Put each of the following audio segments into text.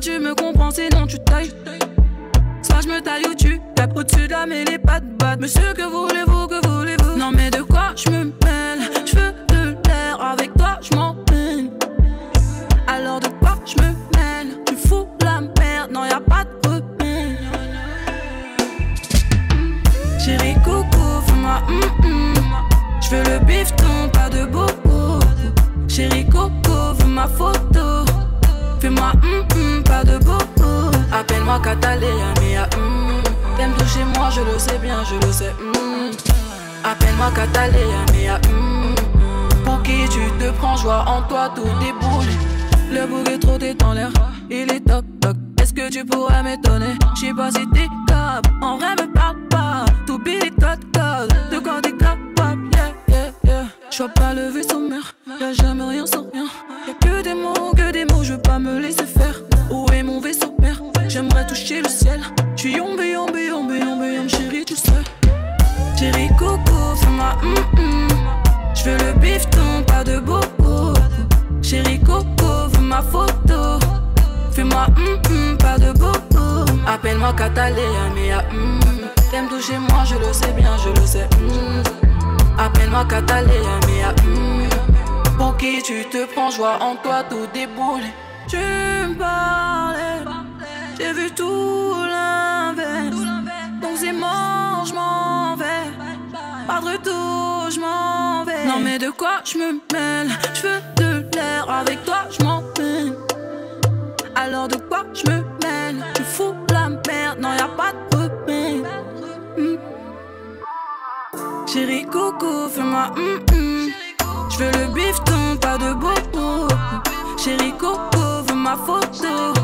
tu me comprends, sinon tu tailles. Soit je me taille ou tu tapes au-dessus de la mêlée, pas de batte. Monsieur, que voulez-vous, que voulez-vous? Non, mais de quoi je me joie en toi, tout déboule. Le bouc est trop l'air, il est toc toc. Est-ce que tu pourrais m'étonner? J'sais pas si t'es top, en vrai me parle pas. Tout billet code code, de quoi t'es capable, yeah yeah yeah. J'vois pas le vaisseau mère, y'a jamais rien sans rien. Y'a que des mots, que des mots, je veux pas me laisser faire. Où est mon vaisseau père J'aimerais toucher le ciel. J'suis yombe, yombe, yombe, yombe, yombe, chérie, tu sais. Chérie, coco, fais-moi hum hum. J'veux le bifton, pas de bobo. Chérie, coco, veux ma photo. Fais-moi hum hum, pas de bobo. Appelle-moi Catalina, mais hum. T'aimes toucher moi, je le sais bien, je le sais. hum. Appelle-moi Catalina, mais hum. Pour qui tu te prends, joie en toi, tout déboule. Tu me parlais, j'ai vu tout l'inverse. Donc c'est mort, je m'en vais. Pas de retour, je m'en vais. Mais de quoi je me mêle Je veux de l'air, avec toi je m'en. Alors de quoi je me mêle? Tu fous la merde, non y a pas de repère. Hmm. Chérie coco, fais-moi hum hum. Je veux le bifton, pas de bobo. Chérie coco, veux ma photo.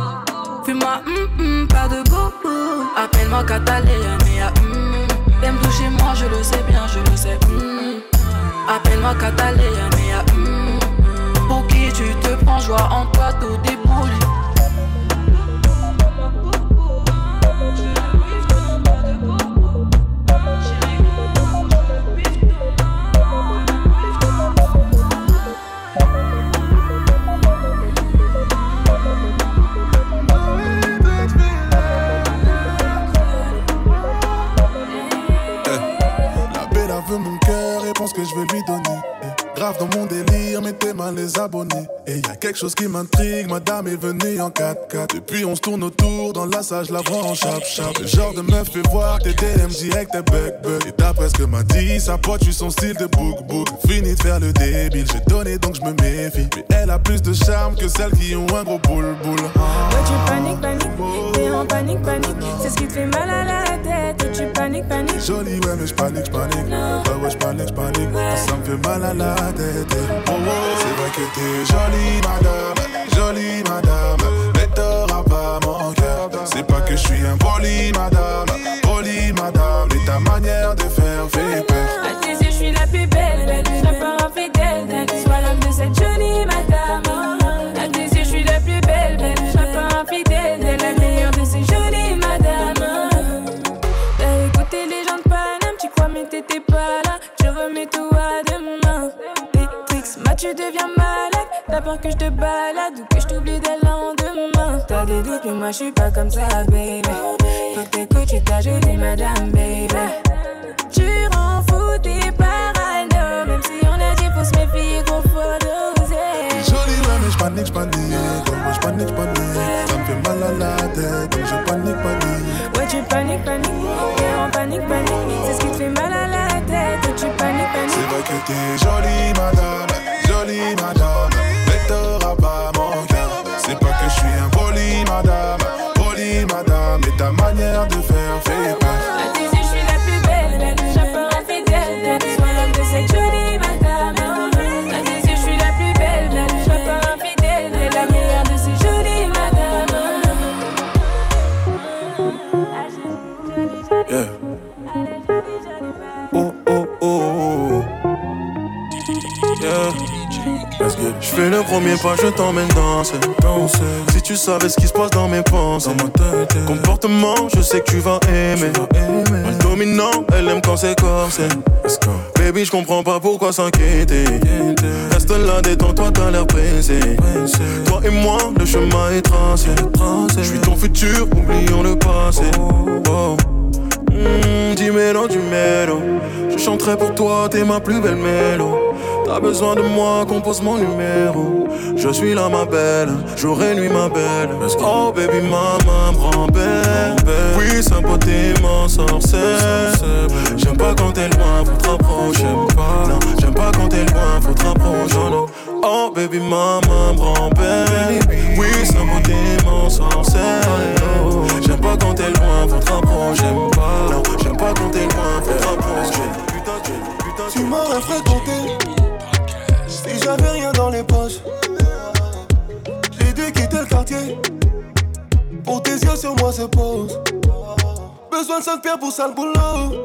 Fais-moi hum hum, pas de bobo. Appelle-moi Catalina, mais hum. T'aimes toucher moi, je le sais bien, je le sais. Appelle-moi Catalina, mais hum. Pour qui tu te prends, joie en toi, tout déboule. Et pense que je vais lui donner. Grave dans mon délire, mettez mal les abonnés. Et y a quelque chose qui m'intrigue, madame est venue en 4x4. Depuis on se tourne autour, dans la salle je la vois en chap chap. Le genre de meuf fait voir tes DM direct tes bug bug. Et d'après ce que m'a dit, sa pote, tu son style de book book. Fini de faire le débile, j'ai donné donc je me méfie. Mais elle a plus de charme que celles qui ont un gros boule boule. Ah. Ouais, tu paniques, paniques, t'es en panique, panique. C'est ce qui te fait mal à la tête. Et tu paniques, paniques. Jolie, ouais, mais j'panique, j'panique. Ouais, ouais, j'panique, j'panique. Ça me fait mal à la tête. C'est vrai que t'es jolie, madame. Jolie, madame. Mais t'auras pas mon cœur. C'est pas que je suis un poli, madame. Poli, madame. Mais ta manière de tu deviens malade. T'as peur que je te balade ou que je t'oublie dès le lendemain. T'as des doutes, mais moi je suis pas comme ça, baby. Faut que t'écoutes, tu t'as jolie madame, baby. Tu rends fou tes parano Même si on a dit faut se méfier gros faut doser Jolie, ouais, mais j'panique, j'panique. Ouais, ouais, j'panique, j'panique. Ça me fait mal à la tête. Donc je panique, panique. Ouais tu paniques, paniques T'es en panique, panique C'est ce qui te fait mal à la tête Ouais, Tu paniques, C'est paniques vrai que t'es jolie, madame. Jolie, madame. Mais t'auras pas mon cœur. C'est pas que je suis un poli, madame. Poli, madame. Mais ta manière de faire fais le premier pas, je t'emmène danser. danser. Si tu savais ce qui se passe dans mes pensées. Dans tête, Comportement, je sais que tu vas aimer. Le dominant, elle aime quand c'est corsé. Baby, je comprends pas pourquoi s'inquiéter. Reste là, détends-toi, t'as l'air pressé. Toi et moi, le chemin est tracé. Je suis ton futur, oublions le passé. Oh. Mmh, dis mélo, du mélo. Je chanterai pour toi, t'es ma plus belle mélo. T'as besoin de moi, compose mon numéro. Je suis là, ma belle, jour et nuit, ma belle. Oh, baby, maman, grand-père. Oui, sa beauté. J'aime pas quand t'es loin, faut te rapprocher. Non, j'aime pas quand t'es loin, faut te rapprocher. Oh, baby, maman, grand-père. Oui, sa beauté sorcelle. J'aime pas quand t'es loin, faut te rapprocher. Non, j'aime pas quand t'es loin, faut te rapprocher. Tu m'aurais fréquenté j'avais rien dans les poches, j'ai dû quitter le quartier. Pour tes yeux sur moi se pose. Besoin de 5 pierres pour ça le boulot.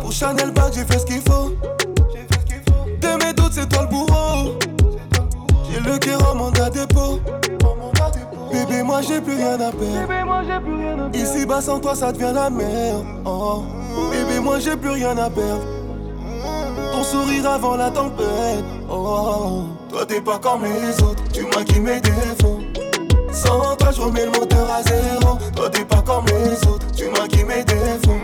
Pour Chanel Bag, j'ai fait ce qu'il faut. De mes doutes, c'est toi le bourreau. J'ai le cœur en mandat dépôt. Bébé, moi j'ai plus rien à perdre. Ici bas sans toi, ça devient la merde. Oh. Bébé, moi j'ai plus rien à perdre. Ton sourire avant la tempête. Oh, toi t'es pas comme les autres, tu maquilles mes défauts. Sans toi, je remets le moteur à zéro. Toi t'es pas comme les autres, tu maquilles mes défauts.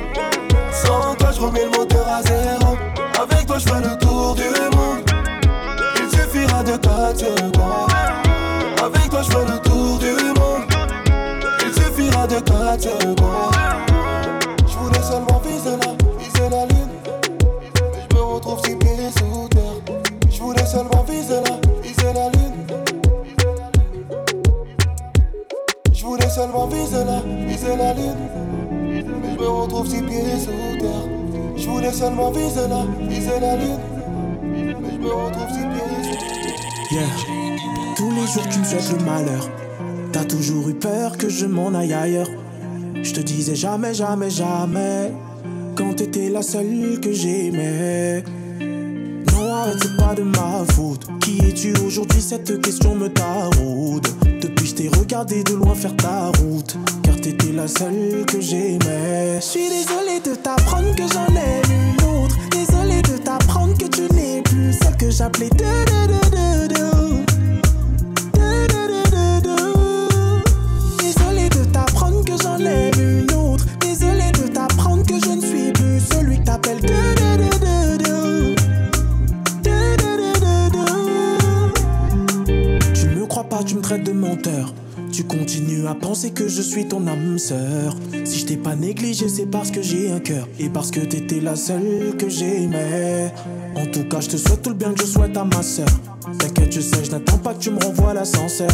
Sans toi, je remets le moteur à zéro. Avec toi, je fais le tour du monde. Viser la lune. Je me retrouve pieds sous terre. Je voulais seulement viser la, je me retrouve pieds sous terre. Tous les jours tu me souhaites le malheur. T'as toujours eu peur que je m'en aille ailleurs. Je te disais jamais, jamais, jamais. Quand t'étais la seule que j'aimais. Non, arrête, c'est pas de ma faute. Qui es-tu aujourd'hui? Cette question me taraude. T'ai regardé de loin faire ta route. Car t'étais la seule que j'aimais. Je suis désolé de t'apprendre que j'en ai une autre. Désolé de t'apprendre que tu n'es plus celle que j'appelais de de de. Tu continues à penser que je suis ton âme sœur. Si je t'ai pas négligé, c'est parce que j'ai un cœur. Et parce que t'étais la seule que j'aimais. En tout cas, je te souhaite tout le bien que je souhaite à ma sœur. T'inquiète, je sais, je n'attends pas que tu me renvoies l'ascenseur.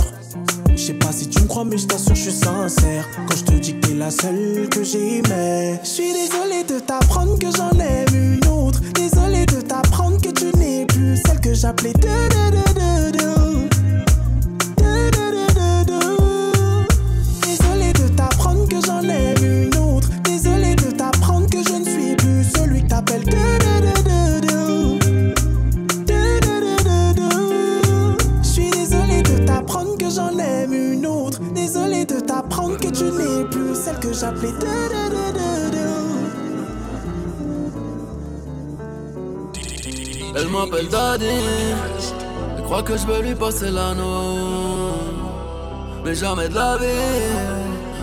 Je sais pas si tu me crois, mais je t'assure, je suis sincère. Quand je te dis que t'es la seule que j'aimais. Je suis désolé de t'apprendre que j'en aime une autre. Désolé de t'apprendre que tu n'es plus celle que j'appelais de de de. Elle croit que je veux lui passer l'anneau. Mais jamais de la vie.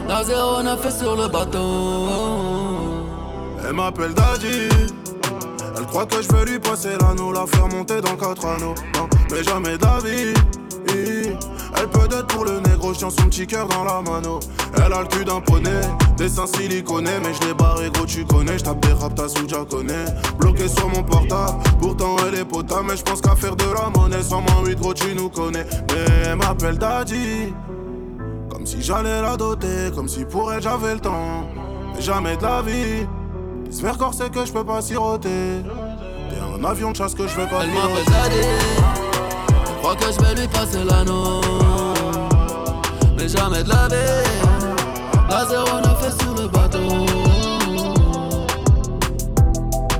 La zéro n'a fait sur le bateau. Elle m'appelle Daddy. Elle croit que je vais lui passer l'anneau, la faire monter dans 4 anneaux. Mais jamais d'avis. Elle peut être pour le négro, je tiens son petit cœur dans la mano. Elle a le cul d'un poney, des seins siliconés, mais je l'ai barré gros, tu connais. Je tape des rap, t'as sous connais. Bloqué sur mon portable, pourtant elle est potable, mais je pense qu'à faire de la monnaie. Sans moins 8 gros, tu nous connais. Mais elle m'appelle Daddy. Comme si j'allais la doter, comme si pour elle j'avais le temps. Mais jamais de la vie. J'espère corsé que je peux pas siroter. T'es un avion de chasse que je vais pas Elle m'appelle Zadé. Elle croit que je vais lui passer l'anneau. Mais jamais de la. La le bateau.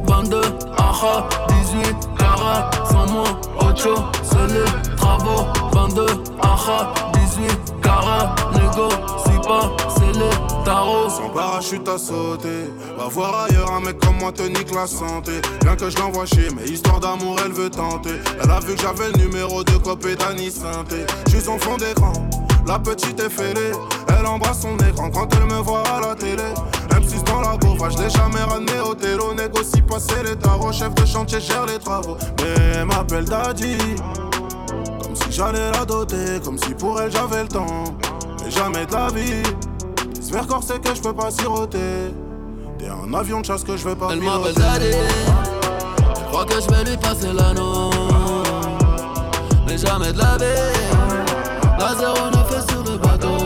22, aha, 18, cara, sans moi, ocho, seul, travaux. 22, aha, 18, cara, négo, si pas, c'est le tarot. Sans parachute à sauter, va voir ailleurs un mec comme moi te nique la santé. Bien que je l'envoie chez mais histoire d'amour elle veut tenter. Elle a vu que j'avais le numéro de copé d'Annie Santé. J'suis son fond d'écran, la petite est fêlée. Elle embrasse son écran quand elle me voit à la télé. M6 dans la bouffe, je l'ai jamais ramené au télo. Négocie passer les tarots, chef de chantier gère les travaux. Mais elle m'appelle Daddy. Comme si j'allais la doter, comme si pour elle j'avais le temps. Mais jamais de la vie. J'espère c'est que je peux pas siroter. T'es un avion de chasse que je vais pas Elle m'appelle Daddy. Je crois que je vais lui passer l'anneau. Mais jamais de la vie. La 09 est sur le bateau.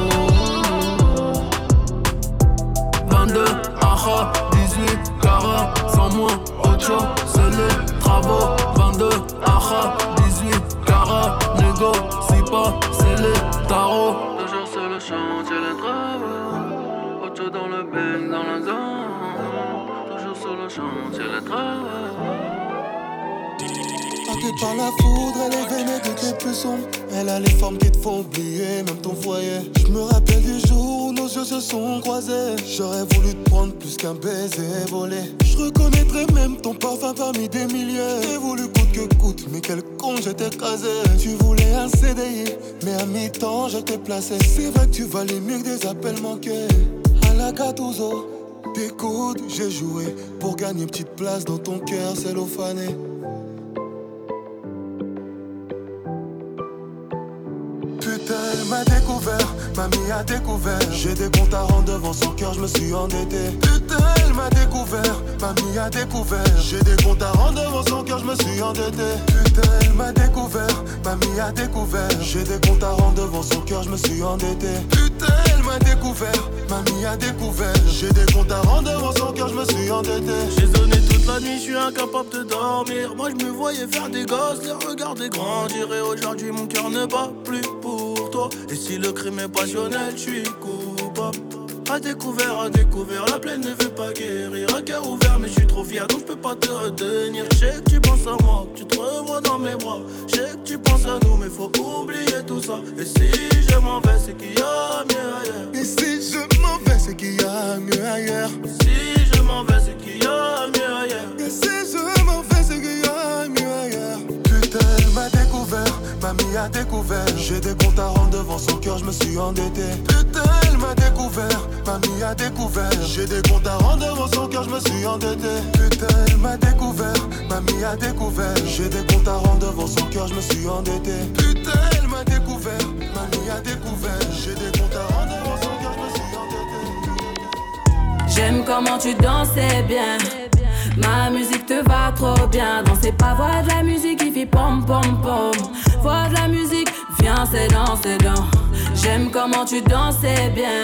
22, aha, 18, cara, sans moi, ocho, c'est les travaux. 22, aha, 18, cara, négo, si pas, c'est les tarots. Toujours sur le chantier, les travaux. Ocho dans le bang, dans la zone. Toujours sur le chantier, les travaux. T'es par la foudre, elle est vénée de tes plus sombres. Elle a les formes qui te font oublier, même ton foyer. Je me rappelle du jour où nos yeux se sont croisés. J'aurais voulu te prendre plus qu'un baiser volé. Je reconnaîtrais même ton parfum parmi des milliers. J'ai voulu coûte que coûte, mais quel con j'étais casé. Tu voulais un CDI, mais à mi-temps je t'ai placé. C'est vrai que tu valais mieux que des appels manqués. À la Gattuso, t'écoutes, j'ai joué pour gagner une petite place dans ton cœur cellophané. Elle m'a découvert, mamie a découvert. J'ai des comptes à rendre devant son cœur, je me suis endetté. Putain, elle m'a découvert, mamie a découvert. J'ai des comptes à rendre devant son cœur, je me suis endetté. Putain, elle m'a découvert, mamie a découvert. J'ai des comptes à rendre devant son cœur, je me suis endetté. Putain, elle m'a découvert, mamie a découvert. J'ai des comptes à rendre devant son cœur, je me suis endetté. J'ai donné toute la nuit, je suis incapable de dormir. Moi, je me voyais faire des gosses, les regarder grandir. Et aujourd'hui, mon cœur ne bat plus pour et si le crime est passionnel, je suis coupable. A découvert, à découvert, la plaine ne veut pas guérir. Un cœur ouvert, mais je suis trop fier, donc je peux pas te retenir. Je sais que tu penses à moi, que tu te revois dans mes bras. Je sais que tu penses à nous, mais faut oublier tout ça. Et si je m'en vais, c'est qu'il y a mieux ailleurs. Et si je m'en vais, c'est qu'il y a mieux ailleurs. Si je m'en vais, c'est qu'il y a mieux ailleurs. Et si je m'en vais, c'est qu'il y a mieux ailleurs. M'a découvert mamie a découvert. J'ai des comptes à rendre devant son cœur, je me suis endetté. Putain, elle m'a découvert, mamie a découvert. J'ai des comptes à rendre devant son cœur, je me suis endetté. Putain, elle m'a découvert, mamie a découvert. J'ai des comptes à rendre devant son cœur, je me suis endetté. Putain, elle m'a découvert, mamie a découvert. J'ai des comptes à rendre devant son cœur, je me suis endetté. J'aime comment tu dansais bien. Ma musique te va trop bien. Danser pas, voix de la musique qui fait pom pom pom. Voix de la musique, viens, c'est dans, c'est dans. J'aime comment tu dansais bien.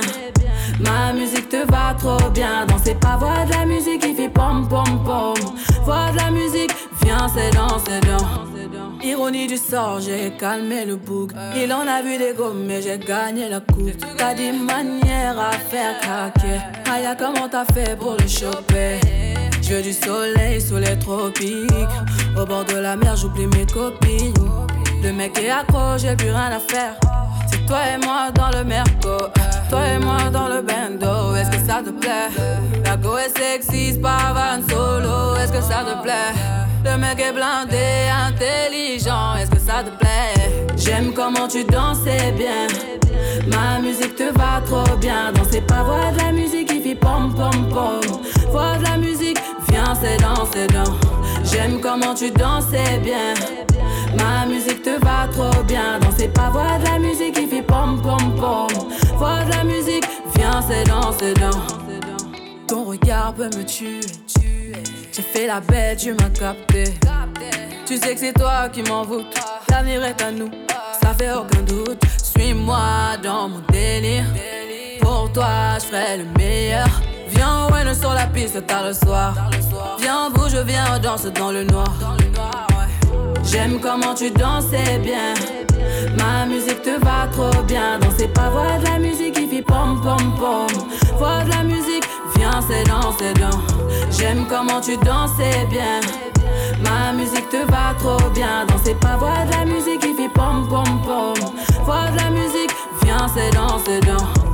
Ma musique te va trop bien. Danser pas, voix de la musique qui fait pom pom pom. Voix de la musique, viens, c'est dans, c'est dans. Ironie du sort, j'ai calmé le bouc. Il en a vu des gommes, mais j'ai gagné la coupe. T'as des manières à faire craquer. Aya, comment t'as fait pour le choper? Du soleil sous les tropiques. Au bord de la mer, j'oublie mes copines. Le mec est accro, j'ai plus rien à faire. C'est toi et moi dans le merco. Toi et moi dans le bendo. Est-ce que ça te plaît? La go est sexy, pas van solo. Est-ce que ça te plaît? Le mec est blindé, intelligent. Est-ce que ça te plaît? J'aime comment tu dansais bien. Ma musique te va trop bien. Danser pas, voix de la musique qui fait pom pom pom. Viens, c'est dans, c'est dans. J'aime comment tu dansais bien. Ma musique te va trop bien. Danser pas, voix de la musique qui fait pom pom pom. Voix de la musique, viens, c'est dans, c'est dans. Ton regard peut me tuer. J'ai fait la bête, tu m'as capté. Tu sais que c'est toi qui m'envoûte. L'avenir est à nous, ça fait aucun doute. Suis-moi dans mon délire. Pour toi, je ferai le meilleur. Viens, ouais, sur la piste tard le soir. Viens, bouge, viens, on danse dans le noir. J'aime comment tu dansais bien. Ma musique te va trop bien. Danser pas, voix de la musique qui fait pom pom pom. Voix de la musique, viens, c'est dans, c'est dans. J'aime comment tu dansais bien. Ma musique te va trop bien. Danser pas, voix de la musique qui fait pom pom pom. Vois de la musique, viens, c'est dans, c'est dans.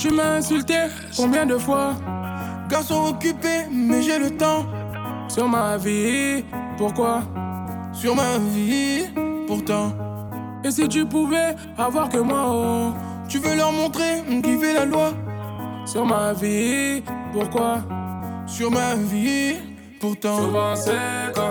Tu m'as insulté combien de fois? Garçon occupé, mais j'ai le temps. Sur ma vie, pourquoi? Sur ma vie, pourtant. Et si tu pouvais avoir que moi, oh Tu veux leur montrer qui fait la loi Sur ma vie, pourquoi? Sur ma vie, pourtant.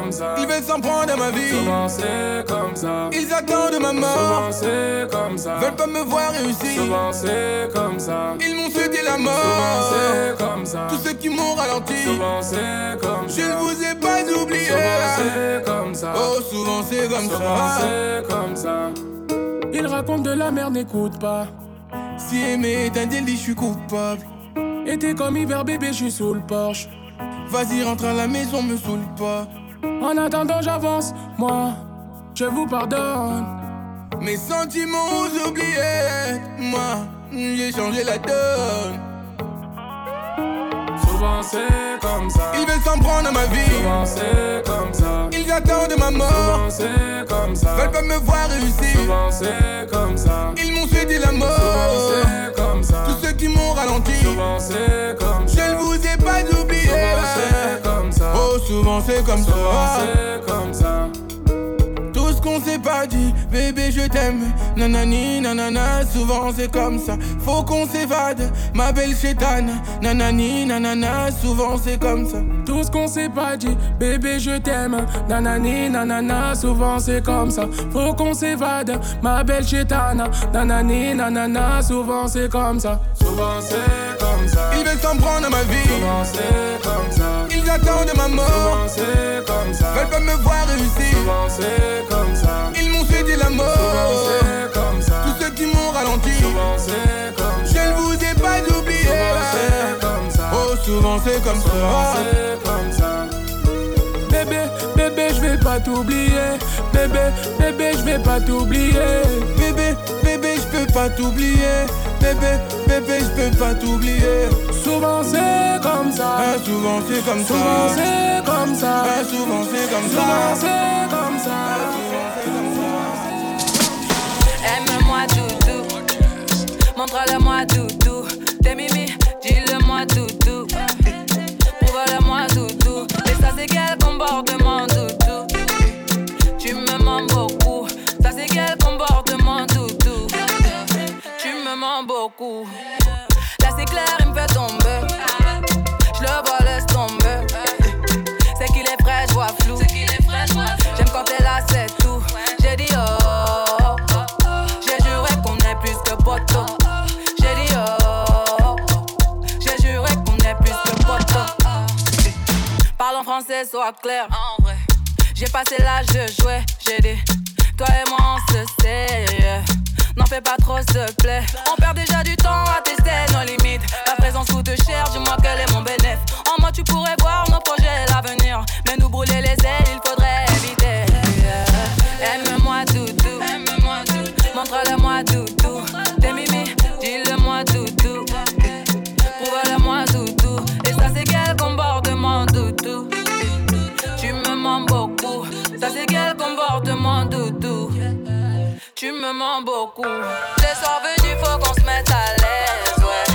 Comme ça. Ils veulent s'en prendre à ma vie. Souvent c'est comme ça. Ils attendent ma mort. Souvent c'est comme ça. Veulent pas me voir réussir. Souvent c'est comme ça. Ils m'ont souhaité la Souvent mort. c'est comme ça. Tous ceux qui m'ont ralenti. Souvent c'est comme ça. Je ne vous ai pas oublié. Souvent c'est comme ça. Oh, souvent c'est comme Souvent ça. c'est comme ça. Il raconte de la merde, n'écoute pas. Si aimer est un délit, je suis coupable. Et t'es comme hiver bébé, je suis sous le porche. Vas-y, rentre à la maison, me saoule pas. En attendant, j'avance, moi, je vous pardonne. Mes sentiments oubliés. Moi, j'ai changé la donne. Souvent c'est comme ça. Ils veulent s'en prendre à ma vie. Souvent c'est comme ça. Ils attendent ma mort. Souvent c'est comme ça. Veulent pas me voir réussir. Souvent c'est comme ça. Ils m'ont souhaité la Souvent mort. c'est comme ça. Tous ceux qui m'ont ralenti. Souvent c'est comme ça. Souvent c'est comme Souvent ça. c'est comme ça. Tout ce qu'on s'est pas dit, bébé je t'aime. Nanani, nanana, souvent c'est comme ça. Faut qu'on s'évade, ma belle chétane. Nanani, nanana, souvent c'est comme ça. Tout ce qu'on s'est pas dit, bébé je t'aime. Nanani, nanana, souvent c'est comme ça. Faut qu'on s'évade, ma belle chétana. Nanani, nanana, souvent c'est comme ça. Souvent c'est comme ça. Ils veulent s'en prendre à ma vie. Souvent c'est comme ça. Ils attendent ma mort. Souvent c'est comme ça. Veulent pas me voir réussir. Souvent c'est comme ça. Ils m'ont souhaité la mort. Souvent c'est comme ça. Tous ceux qui m'ont ralenti. Souvent c'est comme Je ça. ne vous ai pas oublié. Souvent c'est comme ça. Oh, souvent c'est comme Souvent ça. c'est comme ça. Bébé, bébé, je vais pas t'oublier. Bébé, bébé, je vais pas t'oublier. Bébé, bébé, je peux pas t'oublier. Bébé, bébé, je peux pas t'oublier. Souvent c'est comme ça. Ah, souvent c'est comme Souvent ça. c'est comme ça. Ah, souvent c'est comme Souvent ça. c'est comme ça. Aime-moi doudou, montre-le-moi doudou. T'es mimi, dis-le-moi doudou. En français, sois clair. J'ai passé l'âge de jouer. J'ai dit, toi et moi on se sait. N'en fais pas trop, s'il te plaît. On perd déjà du temps à tester nos limites. La présence Les soirs venus, faut qu'on se mette à l'aise, ouais.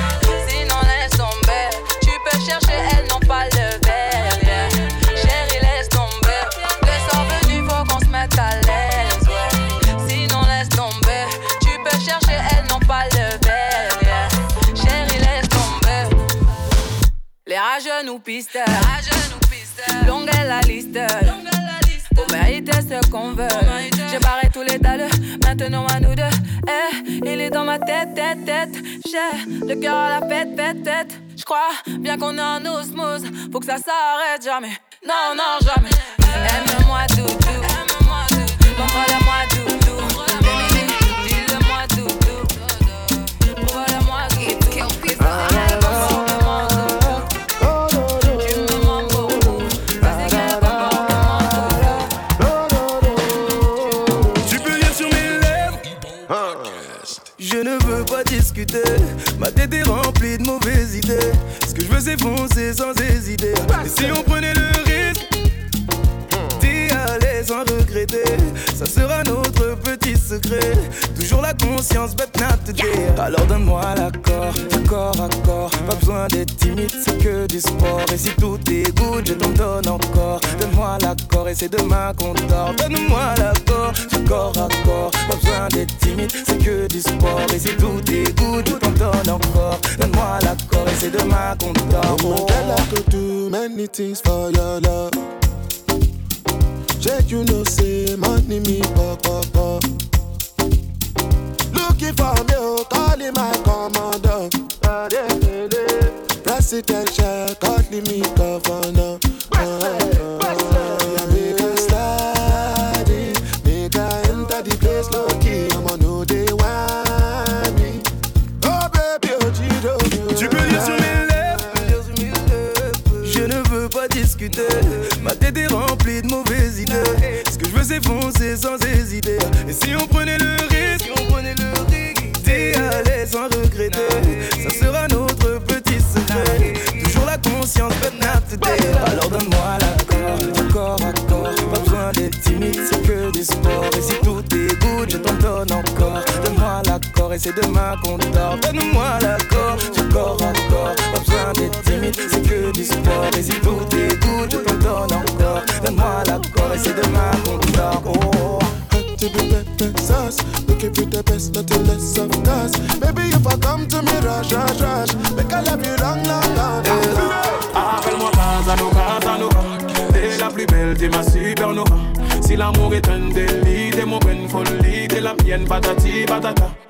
Sinon, laisse tomber. Tu peux chercher, elles n'ont pas le verre, yeah. Chérie, laisse tomber. Les soirs venus, faut qu'on se mette à l'aise, ouais. Sinon, laisse tomber. Tu peux chercher, elles n'ont pas le verre, yeah. Chérie, laisse tomber. Les rageux nous pistent. Longue est la liste. Pour mériter ce qu'on veut. J'ai barré tous les dalles, maintenant à nous deux. Ma tête, tête, tête. J'ai le cœur à la fête, fête, tête. J'crois bien qu'on est en osmose. Faut que ça s'arrête jamais. Non, non, jamais. Demain qu'on dort. Donne-moi l'accord, corps à corps. Pas besoin d'être timide, c'est que du sport. Et si tout est good, je t'en donne encore. Donne-moi l'accord et c'est demain qu'on dort. Oh, girl, I could do many things for your love. Check, you know, say money me pop pop pop. Looking for me, oh, calling my commander. Presidential, calling me governor. C'est demain qu'on dort. Donne-moi l'accord, du corps à corps. Pas besoin d'être timide, c'est que du sport. Et si tout est good, je t'en donne encore. Donne-moi l'accord et c'est demain qu'on dort. Oh. to be pepper sauce. Looking for the best, nothing less of course. Baby, if I come to me, rush, rush, rush. Make I love you long, long, long. Appelle-moi Casano, Casano. T'es la plus belle, t'es ma supernova. Si l'amour est un délit, t'es mon bonne folie, t'es la mienne, patati patata.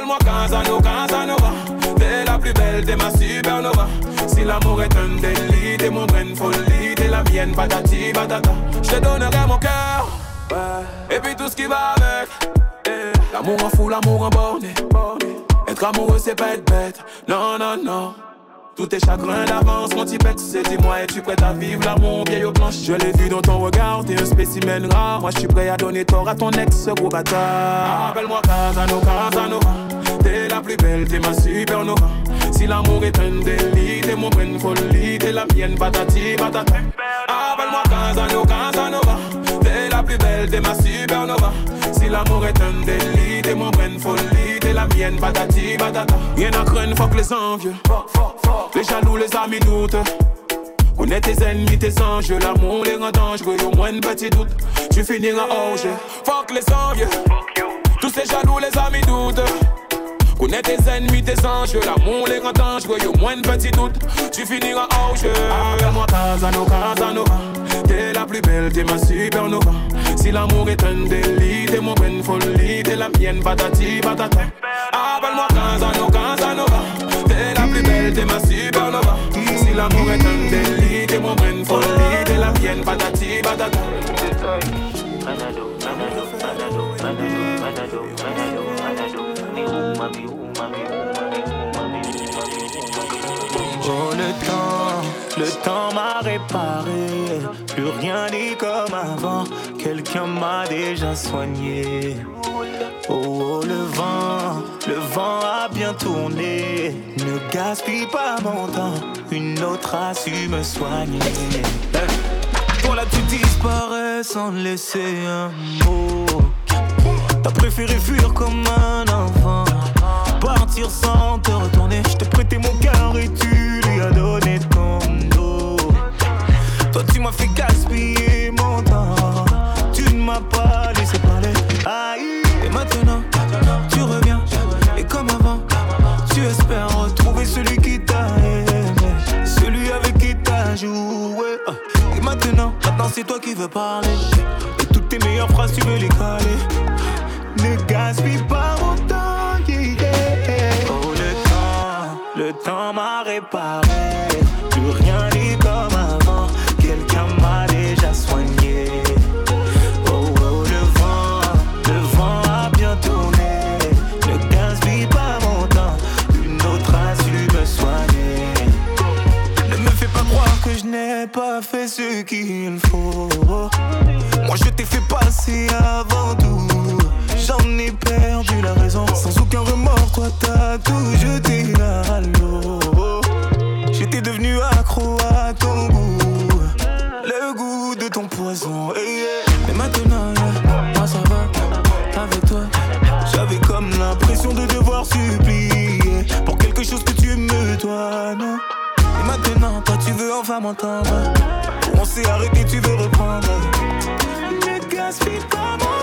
Appelle-moi Casano, Casanova. T'es la plus belle, t'es ma supernova. Si l'amour est un délit, t'es mon bonne folie, t'es la mienne, patati patata. Je te donnerai mon cœur, ouais. et puis tout ce qui va avec. L'amour en fou, l'amour en borné. Être amoureux, c'est pas être bête. Non, non, non. Tous tes chagrins d'avance, mon petit c'est dis-moi, es-tu prête à vivre l'amour vieille aux planches Je l'ai vu dans ton regard, t'es un spécimen rare. Moi, je suis prêt à donner tort à ton ex, gros bâtard. Appelle-moi Casano, Casanova. T'es la plus belle, t'es ma supernova. Si l'amour est un délit, t'es mon bonne folie, t'es la mienne, patati patata. Appelle-moi Casano, Casanova. Belle, ma. Si l'amour est un délit, t'es mon bonne folie, t'es la mienne, patati patata. Rien à craindre, fuck les envieux. Les jaloux, les amis doutent. Connais tes ennemis, tes anges, l'amour les rend dangereux. Au moins de petits doutes, tu finiras en jeu. Fuck les envieux. Tous ces jaloux, les amis doutent. Connais tes ennemis, tes anges, l'amour les rend dangereux. Au moins de petits doutes, tu finiras en jeu. Appelle-moi Casano, Casanova. T'es la plus belle, t'es ma supernova. Si l'amour est un délit, t'es mon bonne folie, t'es la mienne, patati patata. Appelle-moi Casano, Casanova. T'es la plus belle, t'es ma supernova. Si l'amour est un délit, t'es mon bonne folie, t'es la mienne, patati patata. Oh le temps, le temps m'a réparé. Plus rien n'est comme avant. Quelqu'un m'a déjà soigné. Oh, oh, le vent, le vent a bien tourné. Ne gaspille pas mon temps. Une autre a su me soigner. Voilà, tu disparais sans laisser un mot. T'as préféré fuir comme un enfant. Partir sans te retourner. Je t'ai de ton poison. eh, yeah. Et maintenant, yeah, moi ça va, avec toi. J'avais comme l'impression de devoir supplier pour quelque chose que tu me dois, non? Et maintenant, toi tu veux enfin m'entendre. On s'est arrêté, tu veux reprendre. Mon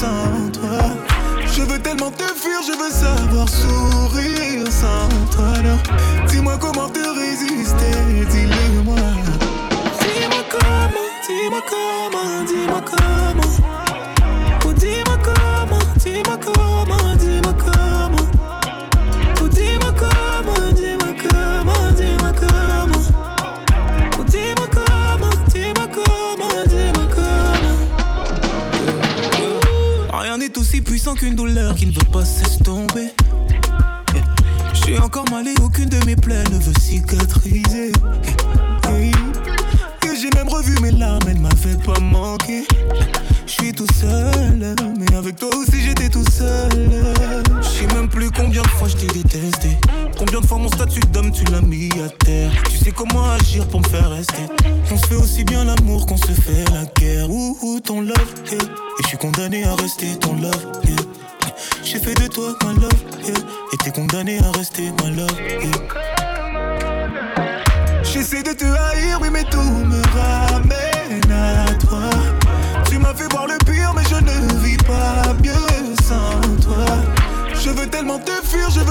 Je veux tellement te fuir, je veux savoir sourire qu'une douleur qui ne veut pas s'estomper. Yeah. Je suis encore mal et aucune de mes plaies ne veut cicatriser.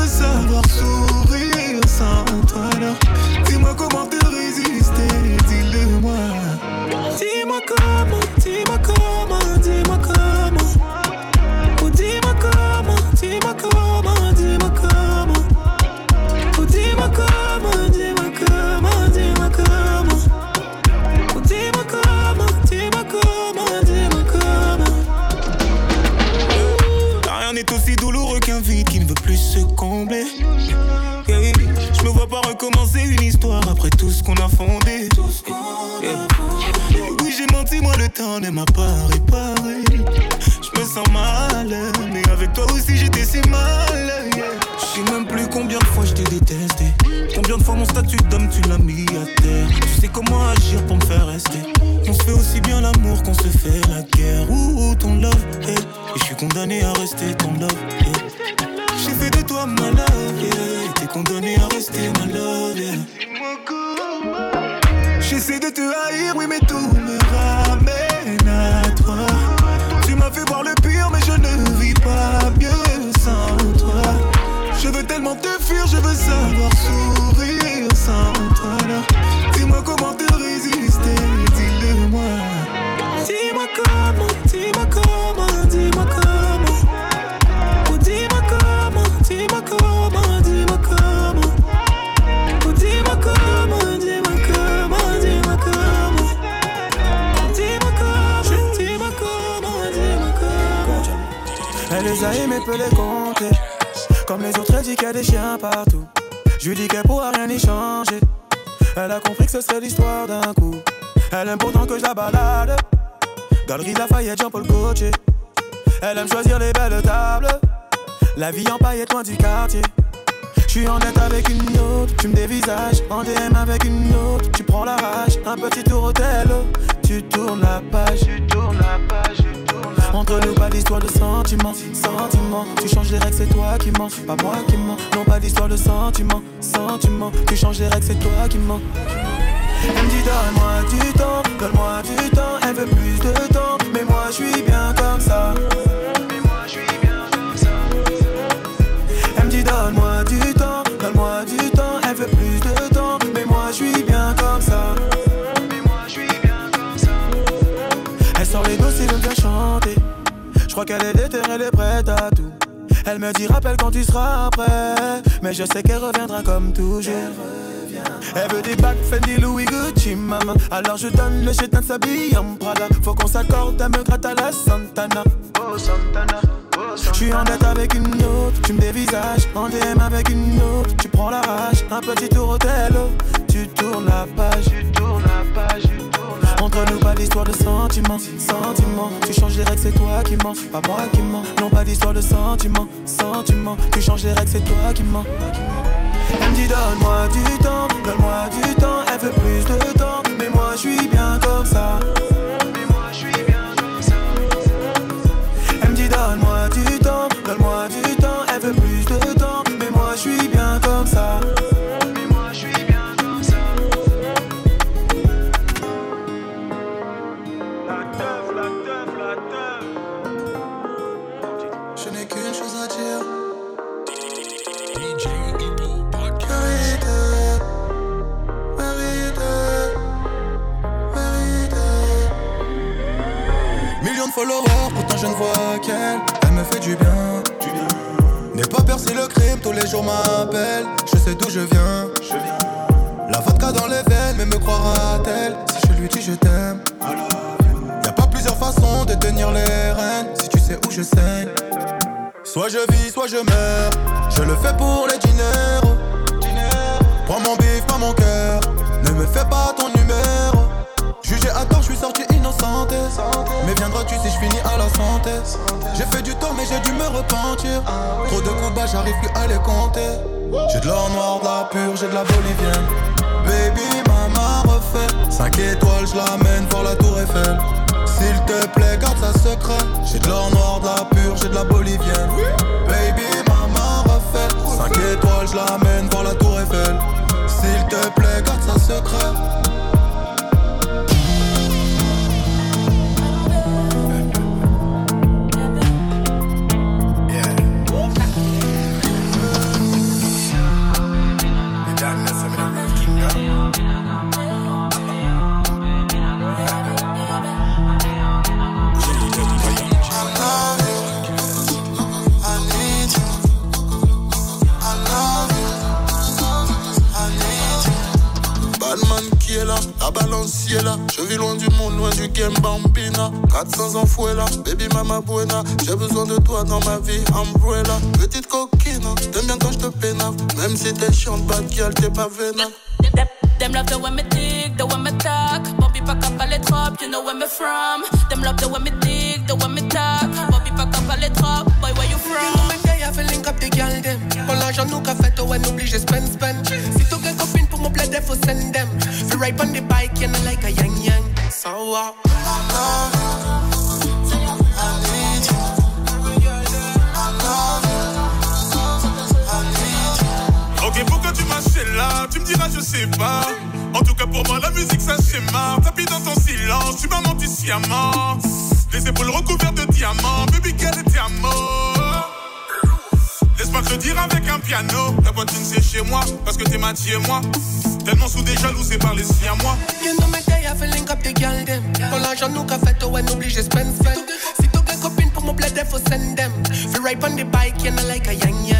Savoir sourire sans. Alors, dis-moi comment te résister, dis-le-moi. Dis-moi comment, temps ne m'a pas réparé. Je me sens mal, mais avec toi aussi j'étais si mal. Je sais même plus combien de fois je t'ai détesté. Combien de fois mon statut d'homme tu l'as mis à terre. Tu sais comment agir pour me faire rester. On se fait aussi bien l'amour qu'on se fait la guerre. Ouh, ton love, hey. Et je suis condamné à rester ton love, yeah. J'ai fait de toi ma love, yeah. T'es condamné à rester ma love. J'essaie de te haïr, oui, mais tout me ramène à toi. Tu m'as fait voir le pire, mais je ne vis pas mieux sans toi. Je veux tellement te fuir, je veux savoir sourire sans toi. Dis-moi comment te résister, peut les compter. Comme les autres, elle dit qu'il y a des chiens partout. Je lui dis qu'elle pourra rien y changer. Elle a compris que ce serait l'histoire d'un coup. Elle aime pourtant que je la balade. Galerie Lafayette, Jean-Paul Gaultier. Elle aime choisir les belles tables. La vie en paillettes loin du quartier. Je suis en dette avec une autre, tu me dévisages. En DM avec une autre, tu prends la rage. Un petit tour télo, tu tournes la page. Tu tournes la page, Entre nous, pas d'histoire de sentiments, sentiments. Tu changes les règles, c'est toi qui mens, pas moi qui mens. Non, pas d'histoire de sentiments, sentiments. Tu changes les règles, c'est toi qui mens. Elle me dit donne-moi du temps, donne-moi du temps. Elle veut plus de temps, mais moi je suis bien comme ça. Qu'elle est déterrée, elle est prête à tout. Elle me dit rappelle quand tu seras prêt. Mais je sais qu'elle reviendra comme toujours. Elle veut des bacs Fendi Louis Gucci maman. Alors je donne le chétan de sa bille en Prada Faut qu'on s'accorde, elle me gratte à la Santana. Oh Santana je suis en dette avec une autre, tu me dévisages En DM avec une autre, tu prends la rage Un petit tour au tu tournes la page Tu tournes la page, Entre nous pas d'histoire de sentiments, sentiments Tu changes les règles, c'est toi qui mens, pas moi qui mens. Non pas d'histoire de sentiments, sentiments Tu changes les règles, c'est toi qui mens. Elle me dit donne-moi du temps, donne-moi du temps. Elle veut plus de temps, mais moi je suis bien je ne vois qu'elle. Elle me fait du bien. N'aie pas peur si le crime tous les jours m'appelle. Je sais d'où je viens. La vodka dans les veines, mais me croira-t-elle? Si je lui dis je t'aime? Y'a pas plusieurs façons de tenir les rênes. Si tu sais où je saigne. Soit je vis, soit je meurs. Je le fais pour les diners. Prends mon bif, pas mon cœur. Ne me fais pas ton Mais viendras-tu si je finis à la santé? J'ai fait du tort, mais j'ai dû me repentir. Trop de coups bas, j'arrive plus à les compter. J'ai de l'or noir, de la pure, j'ai de la bolivienne. Baby, maman refait. 5 étoiles, je l'amène voir la tour Eiffel. S'il te plaît, garde ça secret. J'ai de l'or noir, de la pure, j'ai de la bolivienne. Baby, maman refait. 5 étoiles, je l'amène voir la tour Eiffel. S'il te plaît, garde ça secret. Est là. Je vis loin du monde, loin du game bambina. 400 ans là, baby mama buena. J'ai besoin de toi dans ma vie, umbrella. Petite coquine, t'aimes bien quand je te pénave. Même si t'es chiante, bad girl, t'es pas vénale. Them, them love the way me dig, the way me talk. Bobby pack up all the trop, you know where me from. Them love the way me dig, the way me talk. Bobby pack up all the trop, boy where you You know from? me day, I feel link up the girl them. Pour l'argent nous qu'a fait, ouais, n'oublie, je spend, spend. Si t'as quelques copines pour mon plaid, faut send them. Feel right on the bike, you know, like a yang yang. So, uh, Ok, là Tu me diras, je sais pas. En tout cas, pour moi, la musique, ça schéma. Tapis dans ton silence, tu m'as menti sciemment. Les épaules recouvertes de diamants, baby, est amour Laisse-moi te dire avec un piano. Ta voiture, c'est chez moi, parce que t'es ma et moi. Tellement sous des jaloux, c'est par les siens, moi. you know me day, I feel link up the girl them. Pour l'argent nous qu'a fait, ouais, n'oublie, je spend, spend. Si t'as copines pour mon plaid, faut send them. Feel right on the bike, you know, like a yang yang.